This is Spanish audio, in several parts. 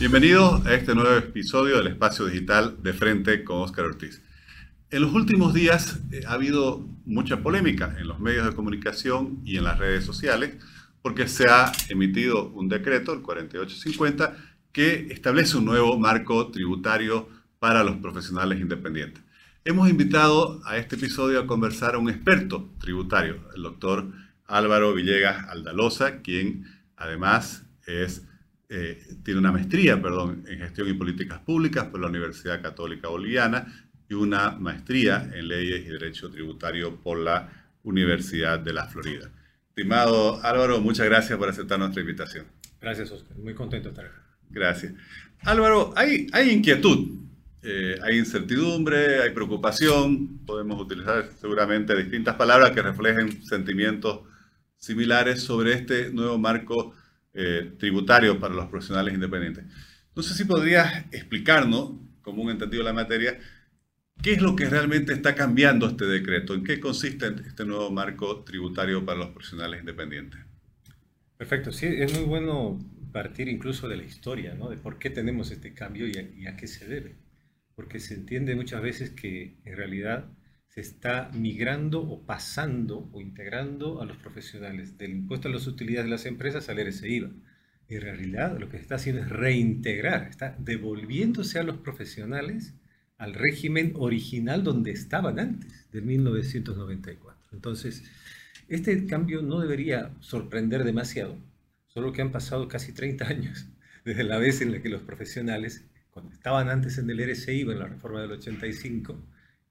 Bienvenidos a este nuevo episodio del Espacio Digital de Frente con Óscar Ortiz. En los últimos días eh, ha habido mucha polémica en los medios de comunicación y en las redes sociales porque se ha emitido un decreto, el 4850, que establece un nuevo marco tributario para los profesionales independientes. Hemos invitado a este episodio a conversar a un experto tributario, el doctor Álvaro Villegas Aldalosa, quien además es, eh, tiene una maestría perdón, en gestión y políticas públicas por la Universidad Católica Boliviana y una maestría en leyes y derecho tributario por la Universidad de la Florida. Estimado Álvaro, muchas gracias por aceptar nuestra invitación. Gracias, Oscar. Muy contento de estar acá. Gracias. Álvaro, hay, hay inquietud, eh, hay incertidumbre, hay preocupación. Podemos utilizar seguramente distintas palabras que reflejen sentimientos similares sobre este nuevo marco eh, para los profesionales independientes. No sé si podrías explicarnos, como un entendido de la materia, ¿Qué es lo que realmente está cambiando este decreto? ¿En qué consiste este nuevo marco tributario para los profesionales independientes? Perfecto, sí, es muy bueno partir incluso de la historia, ¿no? De por qué tenemos este cambio y a, qué se debe. Porque se entiende muchas veces que en realidad se está migrando o pasando o integrando a los profesionales del impuesto a las utilidades de las empresas al RSIVA. En realidad lo que se está haciendo es reintegrar, está devolviéndose a los profesionales al régimen original donde estaban antes, de 1994. Entonces, este cambio no debería sorprender demasiado, solo que han pasado casi 30 años desde la vez en la que los profesionales, cuando estaban antes en el RSI, en la reforma del 85,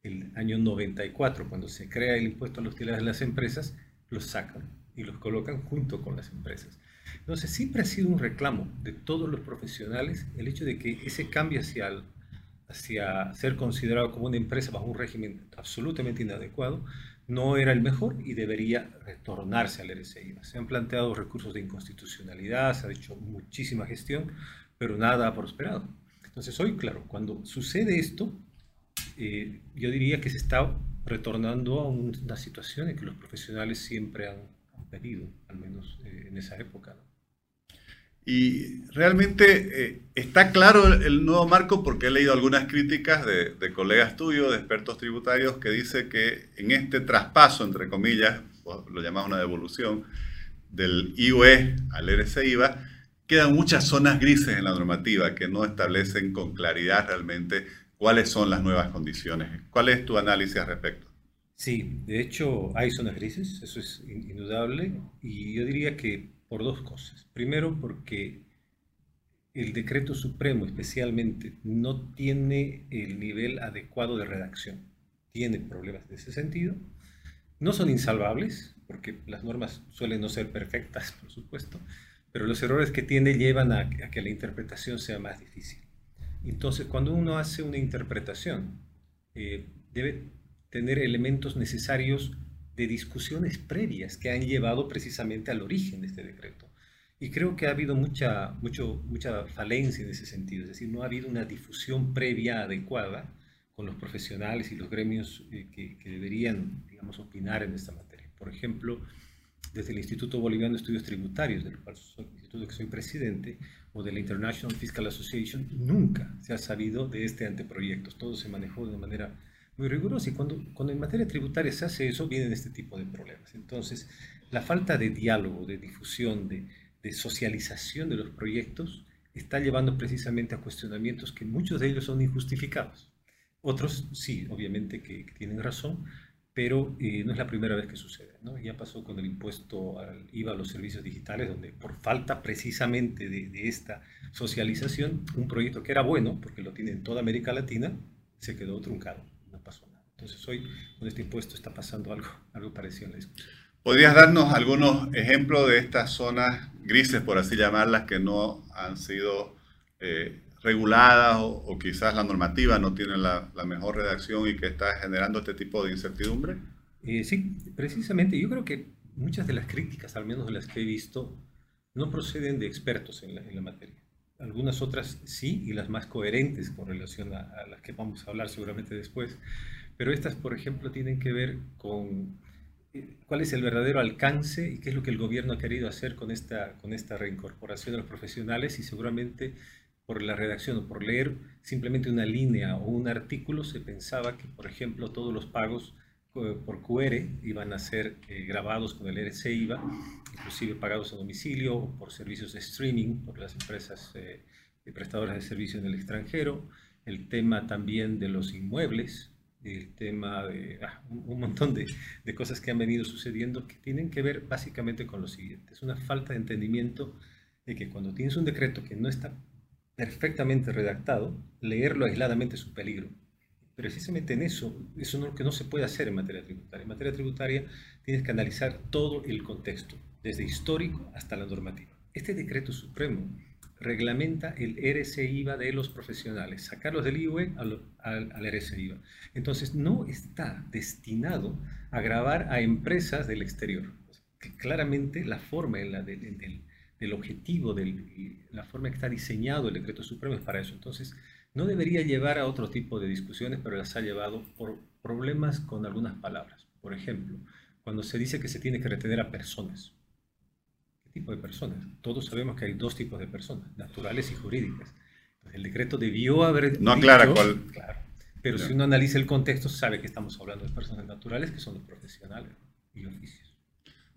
el año 94, cuando se crea el impuesto a los utilidades de las empresas, los sacan y los colocan junto con las empresas. Entonces, siempre ha sido un reclamo de todos los profesionales el hecho de que ese cambio hacia el hacia ser considerado como una empresa bajo un régimen absolutamente inadecuado, no era el mejor y debería retornarse al RSI. Se han planteado recursos de inconstitucionalidad, se ha hecho muchísima gestión, pero nada ha prosperado. Entonces hoy, claro, cuando sucede esto, eh, yo diría que se está retornando a una situación en que los profesionales siempre han, pedido, al menos eh, en esa época. Y realmente eh, está claro el, nuevo marco porque he leído algunas críticas de, colegas tuyos, de expertos tributarios, que dice que en este traspaso, entre comillas, lo llamamos una devolución, del IUE al RCIVA, quedan muchas zonas grises en la normativa que no establecen con claridad realmente cuáles son las nuevas condiciones. ¿Cuál es tu análisis al respecto? Sí, de hecho hay zonas grises, eso es indudable, y yo diría que por dos cosas. Primero, porque el decreto supremo especialmente no tiene el nivel adecuado de redacción. Tiene problemas de ese sentido. No son insalvables, porque las normas suelen no ser perfectas, por supuesto, pero los errores que tiene llevan a, que la interpretación sea más difícil. Entonces, cuando uno hace una interpretación, eh, debe tener elementos necesarios de discusiones previas que han llevado precisamente al origen de este decreto. Y creo que ha habido mucha, mucho, mucha falencia en ese sentido, es decir, no ha habido una difusión previa adecuada con los profesionales y los gremios eh, que, que, deberían, digamos, opinar en esta materia. Por ejemplo, desde el Instituto Boliviano de Estudios Tributarios, del cual soy, presidente, o de la International Fiscal Association, nunca se ha sabido de este anteproyecto. Todo se manejó de manera muy riguroso y cuando, en materia tributaria se hace eso, vienen este tipo de problemas. Entonces, la falta de diálogo, de difusión, de socialización de los proyectos está llevando precisamente a cuestionamientos que muchos de ellos son injustificados. Otros sí, obviamente que, tienen razón, pero eh, no es la primera vez que sucede. ¿no? Ya pasó con el impuesto al IVA a los servicios digitales, donde por falta precisamente de, esta socialización, un proyecto que era bueno, porque lo tiene en toda América Latina, se quedó truncado. Entonces hoy con este impuesto está pasando algo, algo parecido en la discusión. ¿Podrías darnos algunos ejemplos de estas zonas grises, por así llamarlas, que no han sido eh, reguladas o, quizás la normativa no tiene la, mejor redacción y que está generando este tipo de incertidumbre? Eh, sí, precisamente. Yo creo que muchas de las críticas, al menos de las que he visto, no proceden de expertos en la, en la materia. Algunas otras sí, y las más coherentes con relación a, a las que vamos a hablar seguramente después pero estas, por ejemplo, tienen que ver con eh, cuál es el verdadero alcance y qué es lo que el gobierno ha querido hacer con esta, con esta reincorporación de los profesionales y seguramente por la redacción o por leer simplemente una línea o un artículo, se pensaba que, por ejemplo, todos los pagos eh, por QR iban a ser eh, grabados con el RC IVA, inclusive pagados a domicilio o por servicios de streaming por las empresas eh, prestadoras de servicios en el extranjero, el tema también de los inmuebles, el tema de ah, un, montón de, de, cosas que han venido sucediendo que tienen que ver básicamente con lo siguiente. Es una falta de entendimiento de que cuando tienes un decreto que no está perfectamente redactado, leerlo aisladamente es un peligro. Precisamente en eso, eso es lo que no se puede hacer en materia tributaria. En materia tributaria tienes que analizar todo el contexto, desde histórico hasta la normativa. Este decreto supremo reglamenta el RCIVA de los profesionales, sacarlos del IVE al, al, al. Entonces, no está destinado a grabar a empresas del exterior. Claramente la forma en la del, del, objetivo, de la forma que está diseñado el decreto supremo es para eso. Entonces, no debería llevar a otro tipo de discusiones, pero las ha llevado por problemas con algunas palabras. Por ejemplo, cuando se dice que se tiene que retener a personas tipo de personas. Todos sabemos que hay dos tipos de personas, naturales y jurídicas. el decreto debió haber... No aclara cuál... Claro, pero si uno analiza el contexto, sabe que estamos hablando de personas naturales que son los profesionales y oficios.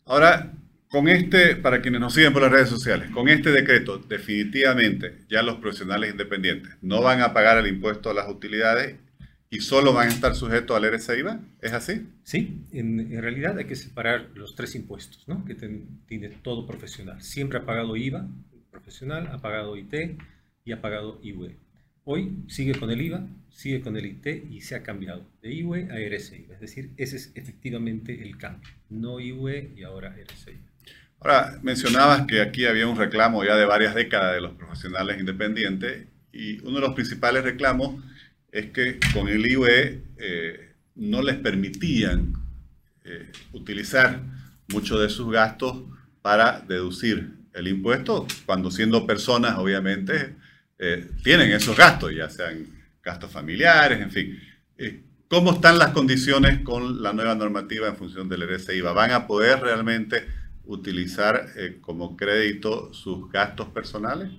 Ahora, con este, para quienes nos siguen por las redes sociales, con este decreto, definitivamente ya los profesionales independientes no van a pagar el impuesto a las utilidades y solo van a estar sujetos al RCIVA? ¿Es así? Sí, en, realidad hay que separar los tres impuestos ¿no? que tiene todo profesional. Siempre ha pagado IVA profesional, ha pagado IT y ha pagado IVE. Hoy sigue con el IVA, sigue con el IT y se ha cambiado de IVE a RCIVA. Es decir, ese es efectivamente el cambio. No IVE y ahora RCIVA. Ahora, mencionabas que aquí había un reclamo ya de varias décadas de los profesionales independientes y uno de los principales reclamos es que con el IVE eh, no les permitían eh, utilizar muchos de sus gastos para deducir el impuesto, cuando siendo personas, obviamente, eh, tienen esos gastos, ya sean gastos familiares, en fin. ¿Cómo están las condiciones con la nueva normativa en función del IVA? ¿Van a poder realmente utilizar como crédito sus gastos personales?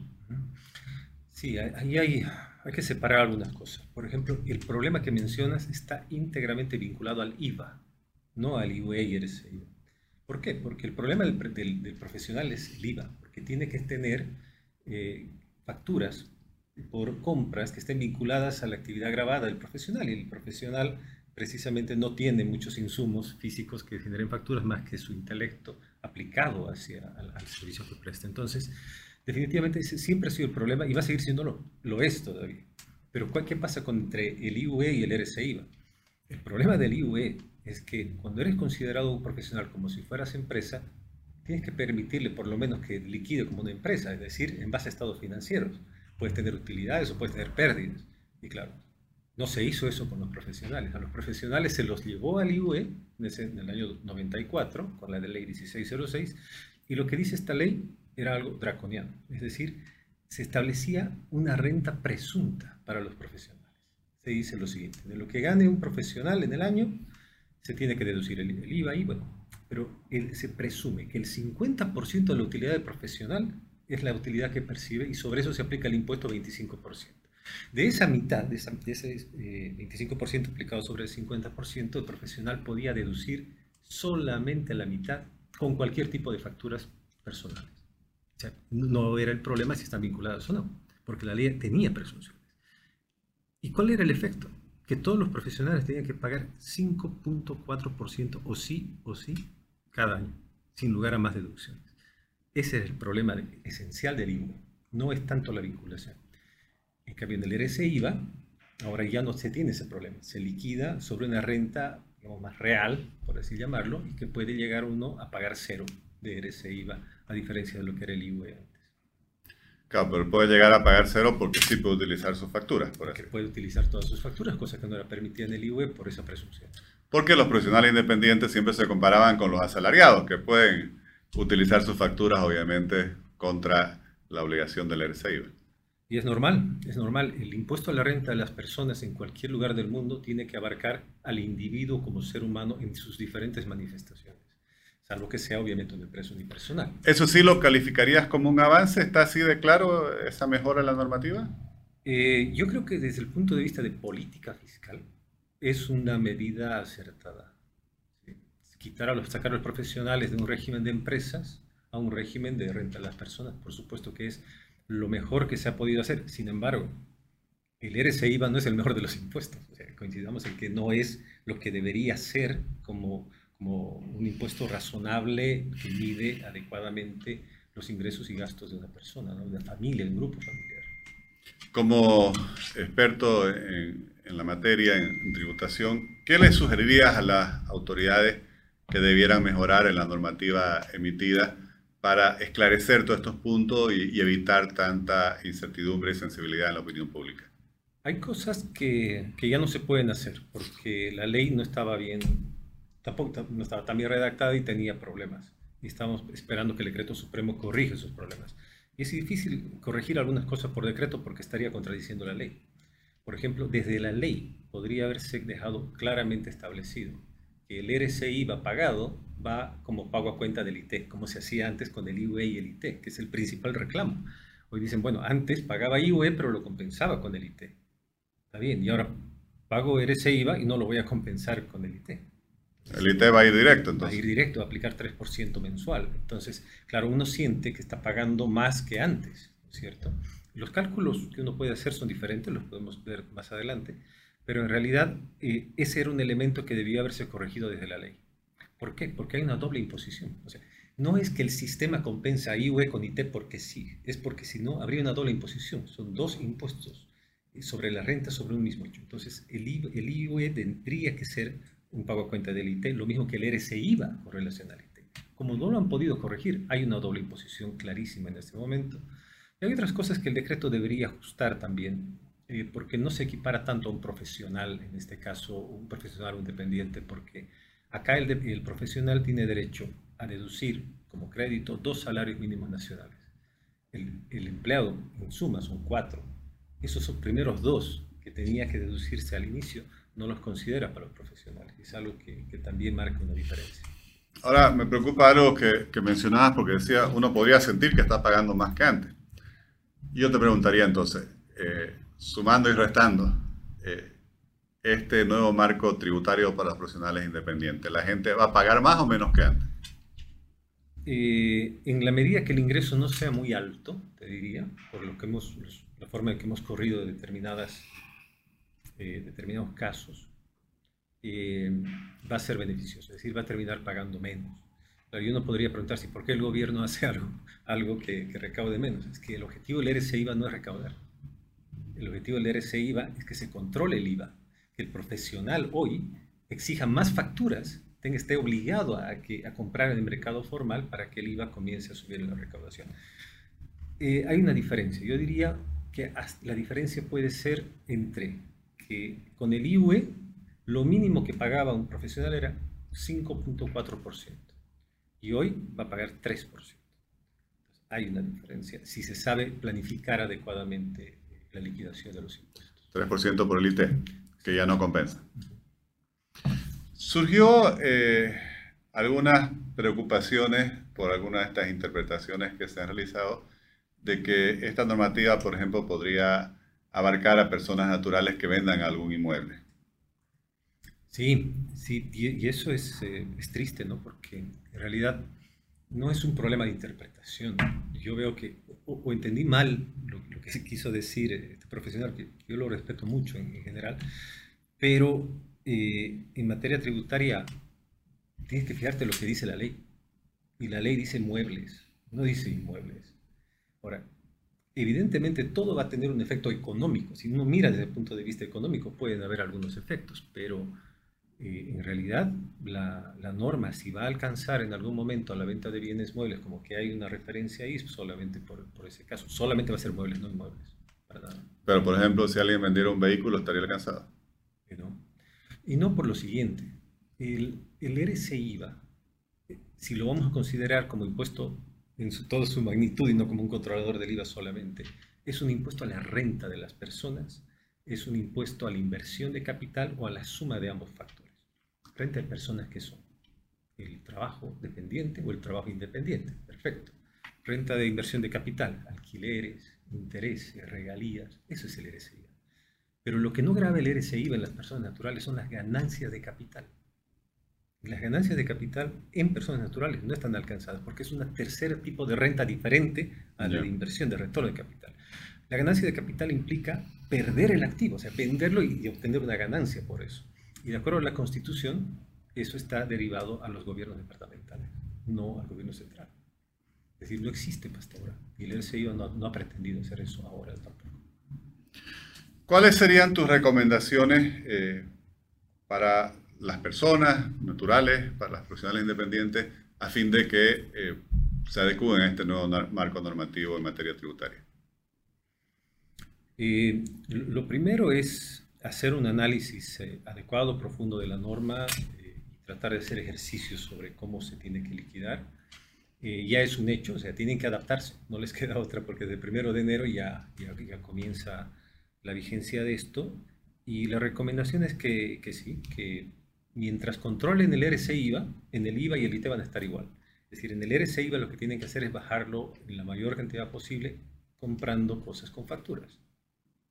Sí, ahí hay hay que separar algunas cosas. Por ejemplo, el problema que mencionas está íntegramente vinculado al IVA, no al IVE y RCI. ¿Por qué? Porque el problema del, profesional es el IVA, porque tiene que tener eh, facturas por compras que estén vinculadas a la actividad grabada del profesional y el profesional precisamente no tiene muchos insumos físicos que generen facturas más que su intelecto aplicado hacia al, al servicio que presta. Entonces, definitivamente ese siempre ha sido el problema y va a seguir siendo lo, es todavía. Pero ¿qué pasa con entre el IUE y el RCIVA? El problema del IUE es que cuando eres considerado un profesional como si fueras empresa, tienes que permitirle por lo menos que liquide como una empresa, es decir, en base a estados financieros. Puedes tener utilidades o puedes tener pérdidas. Y claro, no se hizo eso con los profesionales. A los profesionales se los llevó al IUE en el año 94, con la ley 1606, y lo que dice esta ley era algo draconiano, es decir, se establecía una renta presunta para los profesionales. Se dice lo siguiente, de lo que gane un profesional en el año, se tiene que deducir el, IVA y bueno, pero se presume que el 50% de la utilidad del profesional es la utilidad que percibe y sobre eso se aplica el impuesto 25%. De esa mitad, de, ese 25% eh, aplicado sobre el 50%, el profesional podía deducir solamente la mitad con cualquier tipo de facturas personales no era el problema si están vinculados o no, porque la ley tenía presunciones. ¿Y cuál era el efecto? Que todos los profesionales tenían que pagar 5.4% o sí o sí cada año, sin lugar a más deducciones. Ese es el problema esencial del IVA, no es tanto la vinculación. En cambio, en el RSIVA, ahora ya no se tiene ese problema, se liquida sobre una renta más real, por así llamarlo, y que puede llegar uno a pagar cero de RSIVA a diferencia de lo que era el IVE antes. Claro, pero puede llegar a pagar cero porque sí puede utilizar sus facturas. Por porque puede utilizar todas sus facturas, cosa que no era permitida en el IVE por esa presunción. Porque los profesionales independientes siempre se comparaban con los asalariados, que pueden utilizar sus facturas, obviamente, contra la obligación del RCIV. Y es normal, es normal. El impuesto a la renta de las personas en cualquier lugar del mundo tiene que abarcar al individuo como ser humano en sus diferentes manifestaciones salvo que sea obviamente una empresa unipersonal. ¿Eso sí lo calificarías como un avance? ¿Está así de claro esa mejora en la normativa? Eh, yo creo que desde el punto de vista de política fiscal es una medida acertada. Quitar a los, sacar a los profesionales de un régimen de empresas a un régimen de renta a las personas, por supuesto que es lo mejor que se ha podido hacer. Sin embargo, el RCIVA no es el mejor de los impuestos. coincidamos en que no es lo que debería ser como, como un impuesto razonable que mide adecuadamente los ingresos y gastos de una persona, de una familia, un grupo familiar. Como experto en, en la materia, en, tributación, ¿qué le sugerirías a las autoridades que debieran mejorar en la normativa emitida para esclarecer todos estos puntos y, evitar tanta incertidumbre y sensibilidad en la opinión pública? Hay cosas que, que, ya no se pueden hacer porque la ley no estaba bien, tampoco no estaba tan bien redactada y tenía problemas. Y estamos esperando que el decreto supremo corrija esos problemas. Y es difícil corregir algunas cosas por decreto porque estaría contradiciendo la ley. Por ejemplo, desde la ley podría haberse dejado claramente establecido que el RCI va pagado va como pago a cuenta del IT, como se hacía antes con el IUE y el IT, que es el principal reclamo. Hoy dicen, bueno, antes pagaba IUE, pero lo compensaba con el IT. Está bien, y ahora pago RCIVA y no lo voy a compensar con el IT. el IT va a ir directo, entonces. Va a ir directo, a aplicar 3% mensual. Entonces, claro, uno siente que está pagando más que antes, ¿no es cierto? Los cálculos que uno puede hacer son diferentes, los podemos ver más adelante, pero en realidad eh, ese era un elemento que debía haberse corregido desde la ley. ¿Por qué? Porque hay una doble imposición. O sea, no es que el sistema compensa IUE con IT porque sí, es porque si no habría una doble imposición. Son dos impuestos eh, sobre la renta sobre un mismo hecho. Entonces, el, IUE tendría que ser un pago a cuenta del IT, lo mismo que el RCIVA con relación al IT. Como no lo han podido corregir, hay una doble imposición clarísima en este momento hay otras cosas que el decreto debería ajustar también, eh, porque no se equipara tanto a un profesional, en este caso un profesional o independiente, porque acá el, profesional tiene derecho a deducir como crédito dos salarios mínimos nacionales. El, empleado, en suma, son cuatro. Esos primeros dos que tenía que deducirse al inicio, no los considera para los profesionales. Es algo que, que también marca una diferencia. Ahora, me preocupa algo que, que mencionabas porque decía, uno podría sentir que está pagando más que antes. Yo te preguntaría entonces, eh, sumando y restando, eh, este nuevo marco tributario para los profesionales independientes, ¿la gente va a pagar más o menos que antes? Eh, en la medida que el ingreso no sea muy alto, te diría, por lo que hemos, la forma en que hemos corrido determinadas, determinados casos, va a ser beneficioso, es decir, va a terminar pagando menos. Pero uno podría preguntarse, ¿por qué el gobierno hace algo, algo que, recaude menos? Es que el objetivo del IVA no es recaudar. El objetivo del IVA es que se controle el IVA, que el profesional hoy exija más facturas, tenga, esté obligado a, que, a comprar en el mercado formal para que el IVA comience a subir en la recaudación. Eh, hay una diferencia. Yo diría que la diferencia puede ser entre que con el IUE lo mínimo que pagaba un profesional era 5.4% y hoy va a pagar 3%. hay una diferencia si se sabe planificar adecuadamente la liquidación de los impuestos. 3% por el IT, que ya no compensa. Surgió eh, algunas preocupaciones por algunas de estas interpretaciones que se han realizado de que esta normativa, por ejemplo, podría abarcar a personas naturales que vendan algún inmueble. Sí, sí, y, eso es, eh, es triste, ¿no? Porque en realidad no es un problema de interpretación. Yo veo que, o, entendí mal lo, que se quiso decir este profesional, que yo lo respeto mucho en, general, pero eh, en materia tributaria tienes que fijarte lo que dice la ley. Y la ley dice muebles, no dice inmuebles. Ahora, evidentemente todo va a tener un efecto económico. Si uno mira desde el punto de vista económico, pueden haber algunos efectos, pero eh, en realidad la, norma, si va a alcanzar en algún momento a la venta de bienes muebles, como que hay una referencia ahí, solamente por, ese caso, solamente va a ser muebles, no inmuebles. Pero, por ejemplo, si alguien vendiera un vehículo, estaría alcanzado. Y no, y no por lo siguiente, el, el RCIVA, eh, si lo vamos a considerar como impuesto en toda su magnitud y no como un controlador del IVA solamente, es un impuesto a la renta de las personas, es un impuesto a la inversión de capital o a la suma de ambos factores frente a personas que son. el trabajo dependiente o el trabajo independiente. Perfecto. Renta de inversión de capital, alquileres, intereses, regalías, eso es el RSI. Pero lo que no graba el RSI en las personas naturales son las ganancias de capital. Las ganancias de capital en personas naturales no están alcanzadas porque es un tercer tipo de renta diferente a la de inversión, de retorno de capital. La ganancia de capital implica perder el activo, o sea, venderlo y obtener una ganancia por eso. Y de acuerdo a la Constitución, eso está derivado a los gobiernos departamentales, no al gobierno central. Es decir, no existe hasta ahora. Y el RCI no, no ha pretendido hacer eso ahora tampoco. ¿Cuáles serían tus recomendaciones eh, para las personas naturales, para las profesionales independientes, a fin de que eh, se adecúen a este nuevo marco normativo en materia tributaria? Eh, lo primero es hacer un análisis adecuado, profundo de la norma y tratar de hacer ejercicios sobre cómo se tiene que liquidar. ya es un hecho, o sea, tienen que adaptarse, no les queda otra porque desde primero de enero ya, ya, ya comienza la vigencia de esto y la recomendación es que, que sí, que mientras controlen el RC IVA, en el IVA y el IT van a estar igual. Es decir, en el RC IVA lo que tienen que hacer es bajarlo en la mayor cantidad posible comprando cosas con facturas.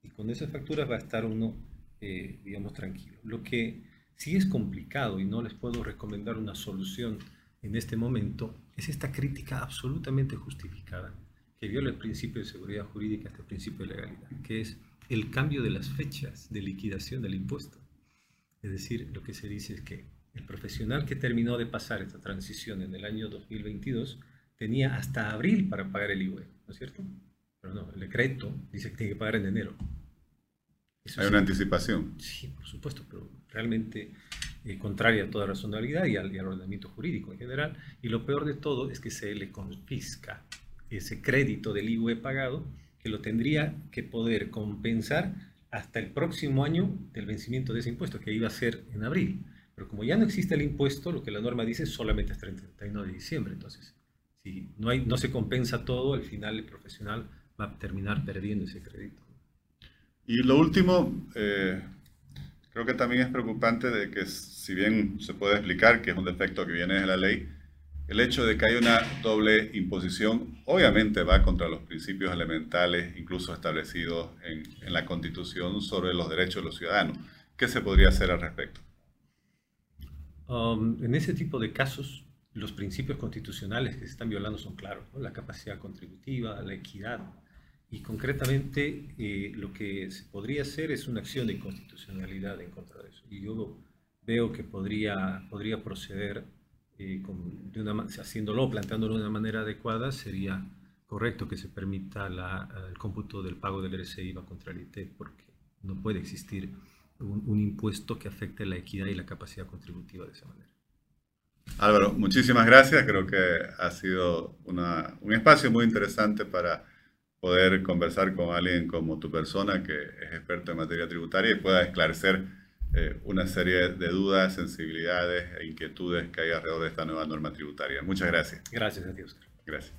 Y con esas facturas va a estar uno, eh, digamos, tranquilo. Lo que sí es complicado y no les puedo recomendar una solución en este momento es esta crítica absolutamente justificada que viola el principio de seguridad jurídica, este principio de legalidad, que es el cambio de las fechas de liquidación del impuesto. Es decir, lo que se dice es que el profesional que terminó de pasar esta transición en el año 2022 tenía hasta abril para pagar el IVA, ¿no es cierto? Pero no, el decreto dice que tiene que pagar en enero. Hay una anticipación. Sí, por supuesto, pero realmente eh, contraria a toda razonabilidad y al, y al, ordenamiento jurídico en general. Y lo peor de todo es que se le confisca ese crédito del IVA pagado que lo tendría que poder compensar hasta el próximo año del vencimiento de ese impuesto, que iba a ser en abril. Pero como ya no existe el impuesto, lo que la norma dice es solamente hasta el 31 de diciembre. Entonces, si no, hay, no se compensa todo, al final el profesional va a terminar perdiendo ese crédito. Y lo último, eh, creo que también es preocupante de que si bien se puede explicar que es un defecto que viene de la ley, el hecho de que haya una doble imposición obviamente va contra los principios elementales, incluso establecidos en, la Constitución sobre los derechos de los ciudadanos. ¿Qué se podría hacer al respecto? Um, en ese tipo de casos, los principios constitucionales que se están violando son claros, la capacidad contributiva, la equidad, y concretamente eh, lo que se podría hacer es una acción de inconstitucionalidad en contra de eso. Y yo veo que podría, podría proceder eh, de una, haciéndolo, planteándolo de una manera adecuada, sería correcto que se permita el cómputo del pago del RCI IVA contra el IT, porque no puede existir un, impuesto que afecte la equidad y la capacidad contributiva de esa manera. Álvaro, muchísimas gracias. Creo que ha sido un espacio muy interesante para poder conversar con alguien como tu persona, que es experto en materia tributaria y pueda esclarecer eh, una serie de dudas, sensibilidades e inquietudes que hay alrededor de esta nueva norma tributaria. Muchas gracias. Gracias a ti, Gracias.